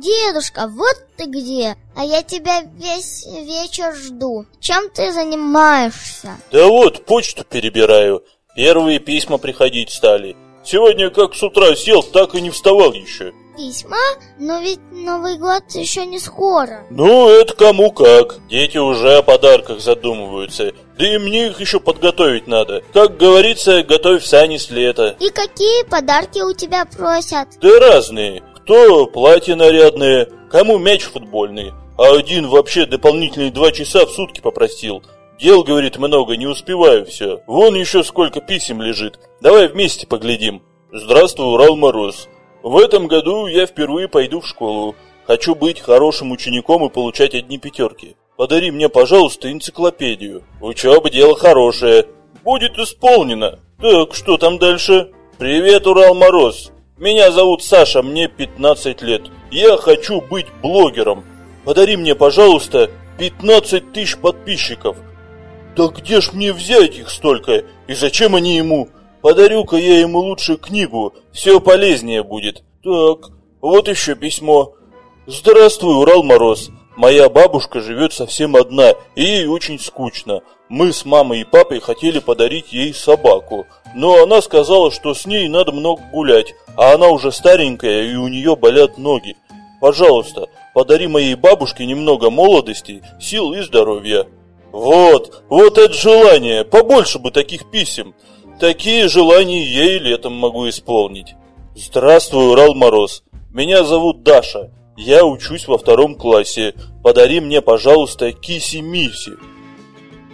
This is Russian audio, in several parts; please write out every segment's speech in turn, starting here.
Дедушка, вот ты где, а я тебя весь вечер жду. Чем ты занимаешься? Да вот, почту перебираю. Первые письма приходить стали. Сегодня как с утра сел, так и не вставал еще. Письма? Но ведь Новый год еще не скоро. Ну, это кому как. Дети уже о подарках задумываются. Да и мне их еще подготовить надо. Как говорится, готовь сани с лета. И какие подарки у тебя просят? Да разные. Кто платье нарядное, кому мяч футбольный. А один вообще дополнительные два часа в сутки попросил. Дел, говорит, много, не успеваю все. Вон еще сколько писем лежит. Давай вместе поглядим. Здравствуй, Урал Мороз. В этом году я впервые пойду в школу. Хочу быть хорошим учеником и получать одни пятерки. Подари мне, пожалуйста, энциклопедию. Учеба дело хорошее. Будет исполнено. Так, что там дальше? Привет, Урал Мороз. Меня зовут Саша, мне 15 лет. Я хочу быть блогером. Подари мне, пожалуйста, 15 тысяч подписчиков. Да где ж мне взять их столько? И зачем они ему? Подарю-ка я ему лучше книгу, все полезнее будет. Так, вот еще письмо. Здравствуй, Урал Мороз. Моя бабушка живет совсем одна, и ей очень скучно. Мы с мамой и папой хотели подарить ей собаку, но она сказала, что с ней надо много гулять, а она уже старенькая и у нее болят ноги. Пожалуйста, подари моей бабушке немного молодости, сил и здоровья. Вот, вот это желание, побольше бы таких писем. Такие желания я и летом могу исполнить. Здравствуй, Урал Мороз. Меня зовут Даша. Я учусь во втором классе. Подари мне, пожалуйста, киси-миси.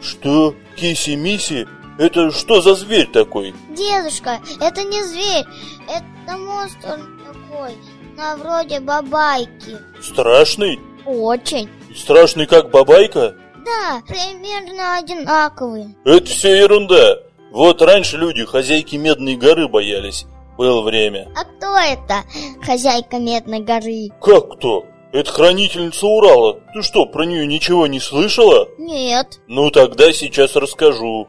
Что? Киси-миси? Это что за зверь такой? Дедушка, это не зверь, это монстр такой, на вроде бабайки. Страшный? Очень. Страшный как бабайка? Да, примерно одинаковые. Это все ерунда. Вот раньше люди хозяйки Медной горы боялись. Было время. А кто это, хозяйка Медной горы? Как кто? Это хранительница Урала. Ты что, про нее ничего не слышала? Нет. Ну тогда сейчас расскажу.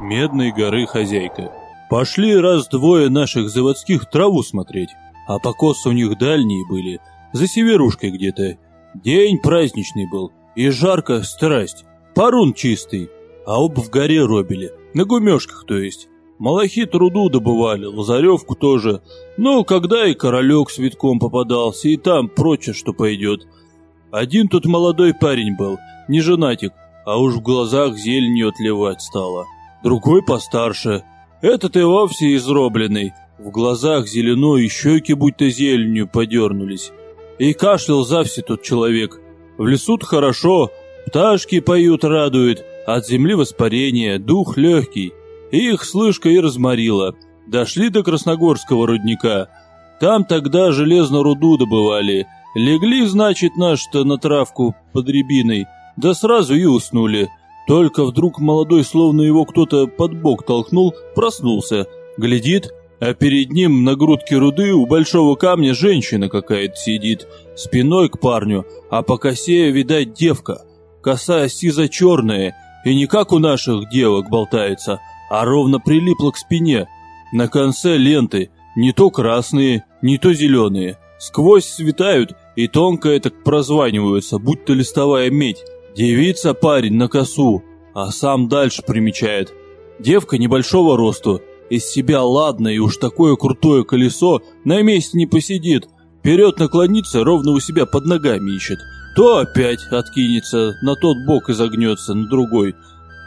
Медной горы хозяйка. Пошли раз двое наших заводских траву смотреть, а покосы у них дальние были, за северушкой где-то. День праздничный был, и жарко страсть, парун чистый, а об в горе робили, на гумешках то есть. Малахит руду добывали, Лазаревку тоже. Ну, когда и королек с витком попадался, и там прочее, что пойдет. Один тут молодой парень был, не женатик, а уж в глазах зеленью отливать стало. Другой постарше, этот и вовсе изробленный, в глазах зеленой и щеки будто зеленью подернулись. И кашлял завсе тот человек. В лесу хорошо, пташки поют, радует, от земли воспарение, дух легкий. Их слышка и разморила. Дошли до Красногорского рудника. Там тогда железно руду добывали. Легли, значит, наш-то на травку под рябиной, да сразу и уснули. Только вдруг молодой, словно его кто-то под бок толкнул, проснулся. Глядит, а перед ним на грудке руды у большого камня женщина какая-то сидит, спиной к парню, а по косе, видать, девка. Коса сизо-черная, и не как у наших девок болтается, а ровно прилипла к спине. На конце ленты не то красные, не то зеленые. Сквозь светают и тонко это прозваниваются, будто листовая медь. Девица парень на косу, а сам дальше примечает. Девка небольшого росту, из себя ладно и уж такое крутое колесо на месте не посидит. Вперед наклонится, ровно у себя под ногами ищет. То опять откинется, на тот бок изогнется, на другой –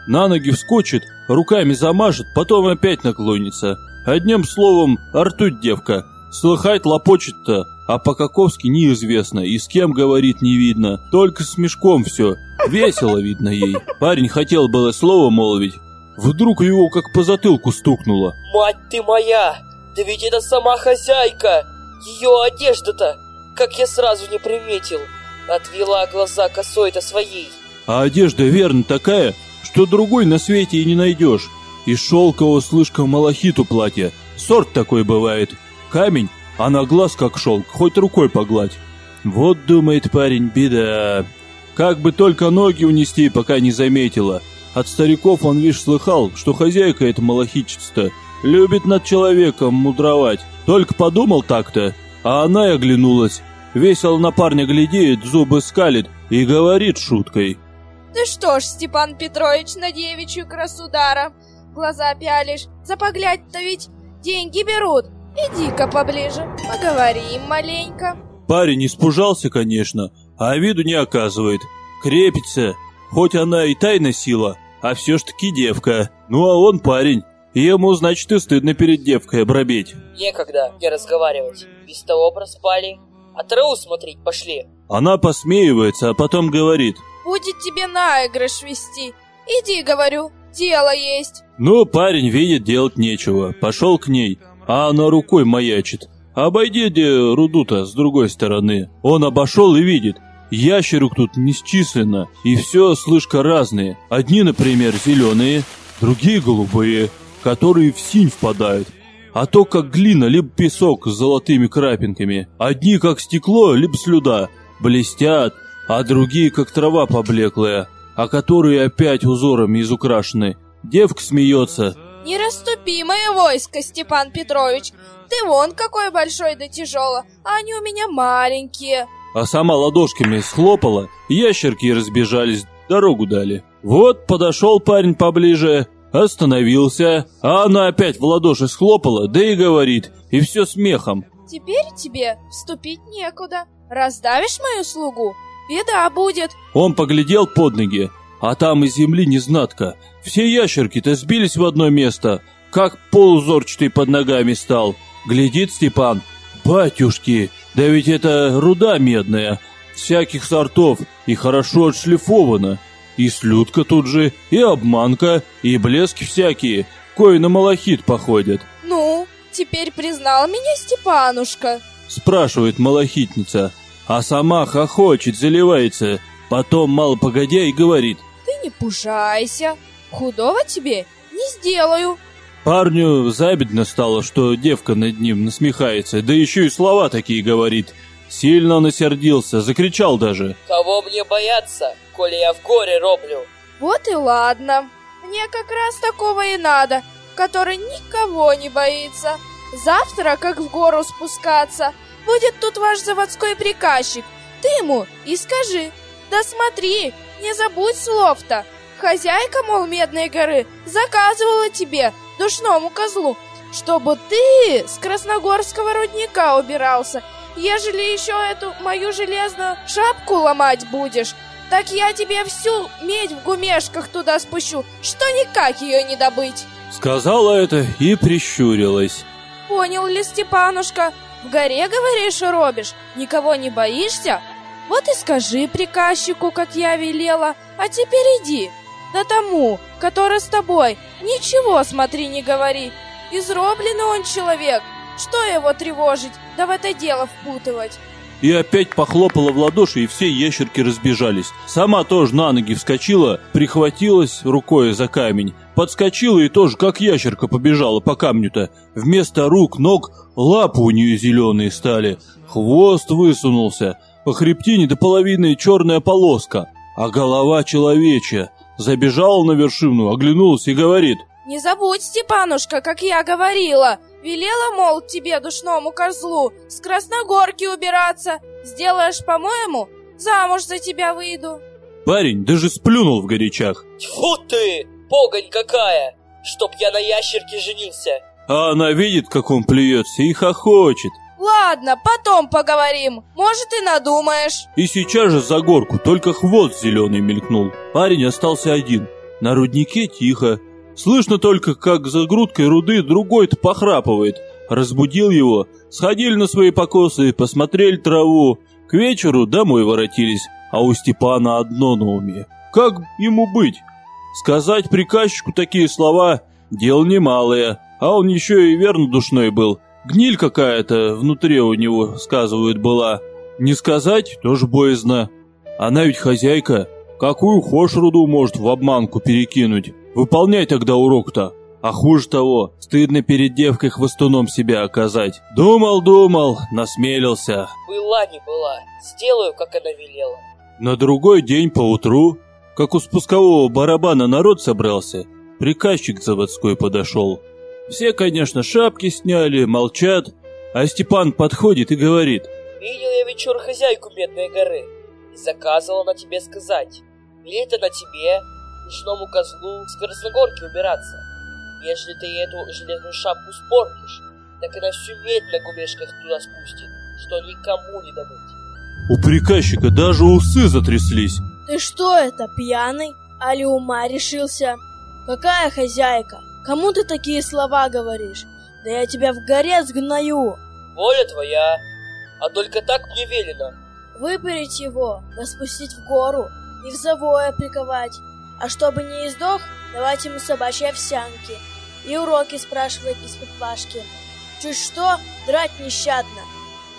на ноги вскочит, руками замажет, потом опять наклонится. Одним словом, ртуть девка. Слыхать лопочет-то, а по-каковски неизвестно, и с кем говорит не видно, только с мешком все. Весело видно ей. Парень хотел было слово молвить. Вдруг его как по затылку стукнуло. «Мать ты моя! Да ведь это сама хозяйка! Ее одежда-то, как я сразу не приметил!» Отвела глаза косой-то своей. А одежда верно такая, что другой на свете и не найдешь. Из шелкового слишком малахиту платье. Сорт такой бывает. Камень, а на глаз как шелк, хоть рукой погладь. Вот, думает парень, беда. Как бы только ноги унести, пока не заметила. От стариков он, вишь, слыхал, что хозяйка эта малахичица любит над человеком мудровать. Только подумал так-то, а она и оглянулась. Весело на парня глядит, зубы скалит и говорит шуткой. Ты что ж, Степан Петрович, на девичью красу даром глаза пялишь? За поглядь-то ведь деньги берут. Иди-ка поближе, поговорим маленько. Парень испужался, конечно, а виду не оказывает. Крепится, хоть она и тайна сила, а все ж таки девка. Ну а он парень, ему, значит, и стыдно перед девкой обробить. Некогда не разговаривать. Без того проспали. А траву смотреть пошли. Она посмеивается, а потом говорит. Будет тебе наигрыш вести. Иди, говорю, дело есть. Ну, парень видит, делать нечего. Пошел к ней, а она рукой маячит. Обойди где руду-то с другой стороны. Он обошел и видит. Ящерок тут несчисленно, и все, слышка, разные. Одни, например, зеленые, другие голубые, которые в синь впадают. А то как глина, либо песок с золотыми крапинками. Одни как стекло, либо слюда, блестят, а другие как трава поблеклая, а которые опять узорами изукрашены. Девка смеется. Не расступи мое войско, Степан Петрович. Ты вон какой большой да тяжелый, а они у меня маленькие. А сама ладошками схлопала, ящерки разбежались, дорогу дали. Вот подошел парень поближе, остановился, а она опять в ладоши схлопала, да и говорит, и все смехом. Теперь тебе вступить некуда. Раздавишь мою слугу, беда будет. Он поглядел под ноги, а там из земли незнатка. Все ящерки-то сбились в одно место, как полузорчатый под ногами стал. Глядит Степан. «Батюшки, да ведь это руда медная, всяких сортов и хорошо отшлифована. И слюдка тут же, и обманка, и блески всякие, кои на малахит походят». Ну, теперь признал меня Степанушка? Спрашивает малахитница, а сама хохочет, заливается, потом мало погодя и говорит. Ты не пужайся, худого тебе не сделаю. Парню забедно стало, что девка над ним насмехается, да еще и слова такие говорит. Сильно насердился, закричал даже. Кого мне бояться, коли я в горе роблю? Вот и ладно. Мне как раз такого и надо, который никого не боится. Завтра, как в гору спускаться, будет тут ваш заводской приказчик. Ты ему и скажи. Да смотри, не забудь слов-то. Хозяйка, мол, Медной горы, заказывала тебе, душному козлу, чтобы ты с Красногорского рудника убирался. Ежели еще эту мою железную шапку ломать будешь, так я тебе всю медь в гумешках туда спущу, что никак ее не добыть. Сказала это и прищурилась. Понял ли, Степанушка? В горе, говоришь, робишь? Никого не боишься? Вот и скажи приказчику, как я велела, а теперь иди. Да тому, который с тобой, ничего смотри, не говори. Изробленный он человек. Что его тревожить, да в это дело впутывать? И опять похлопала в ладоши, и все ящерки разбежались. Сама тоже на ноги вскочила, прихватилась рукой за камень, подскочила и тоже, как ящерка, побежала по камню-то. Вместо рук, ног, лапы у нее зеленые стали. Хвост высунулся, по хребтине до половины черная полоска, а голова человечья. Забежала на вершину, оглянулась и говорит. Не забудь, Степанушка, как я говорила. Велела, мол, тебе, душному козлу, с Красногорки убираться. Сделаешь, по-моему, замуж за тебя выйду. Парень даже сплюнул в горячах. Тьфу ты, погонь какая! Чтоб я на ящерке женился. А она видит, как он плюется и хохочет. Ладно, потом поговорим. Может, и надумаешь. И сейчас же за горку, только хвост зеленый мелькнул. Парень остался один. На руднике тихо. Слышно только, как за грудкой руды другой-то похрапывает. Разбудил его. Сходили на свои покосы, посмотрели траву. К вечеру домой воротились, а у Степана одно на уме. Как ему быть? Сказать приказчику такие слова – дело немалое, а он еще и верно душной был. Гниль какая-то внутри у него, сказывают, была. Не сказать тоже боязно. Она ведь хозяйка. Какую хошь руду может в обманку перекинуть? Выполняй тогда урок-то. А хуже того, стыдно перед девкой хвостуном себя оказать. Думал, думал, насмелился. Была не была, сделаю, как она велела. На другой день поутру, как у спускового барабана народ собрался, приказчик заводской подошел. Все, конечно, шапки сняли, молчат, А Степан подходит и говорит. Видел я вечер хозяйку Медной горы и заказывал на тебе сказать. Или это на тебе, ночному козлу, с Красногорки убираться. Если ты эту железную шапку спортишь, так она всю медь на гумешках туда спустит, что никому не добыть. У приказчика даже усы затряслись. Ты что это, пьяный? Али ума решился? Какая хозяйка? Кому ты такие слова говоришь? Да я тебя в горе сгною. Воля твоя, а только так мне велено. Выпарить его, да спустить в гору и в завое приковать. А чтобы не издох, давать ему собачьи овсянки и уроки спрашивать из-под плашки. Чуть что, драть нещадно.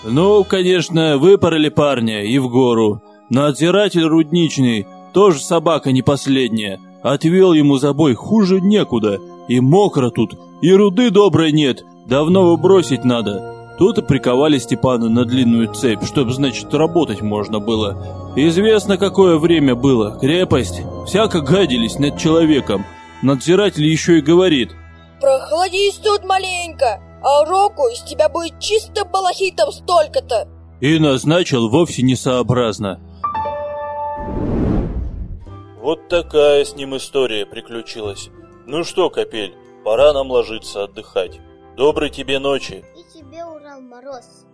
Ну, конечно, выпороли парня и в гору. Надзиратель рудничный, тоже собака не последняя, отвел ему забой хуже некуда. И мокро тут, и руды доброй нет, давно его бросить надо. Тут и приковали Степана на длинную цепь, чтоб, значит, работать можно было. Известно, какое время было. Крепость. Всяко гадились над человеком. Надзиратель еще и говорит. Прохладись тут маленько, а уроку из тебя будет чисто балахитом столько-то. И назначил вовсе несообразно. Вот такая с ним история приключилась. Ну что, Капель, пора нам ложиться отдыхать. Доброй тебе ночи. Мороз.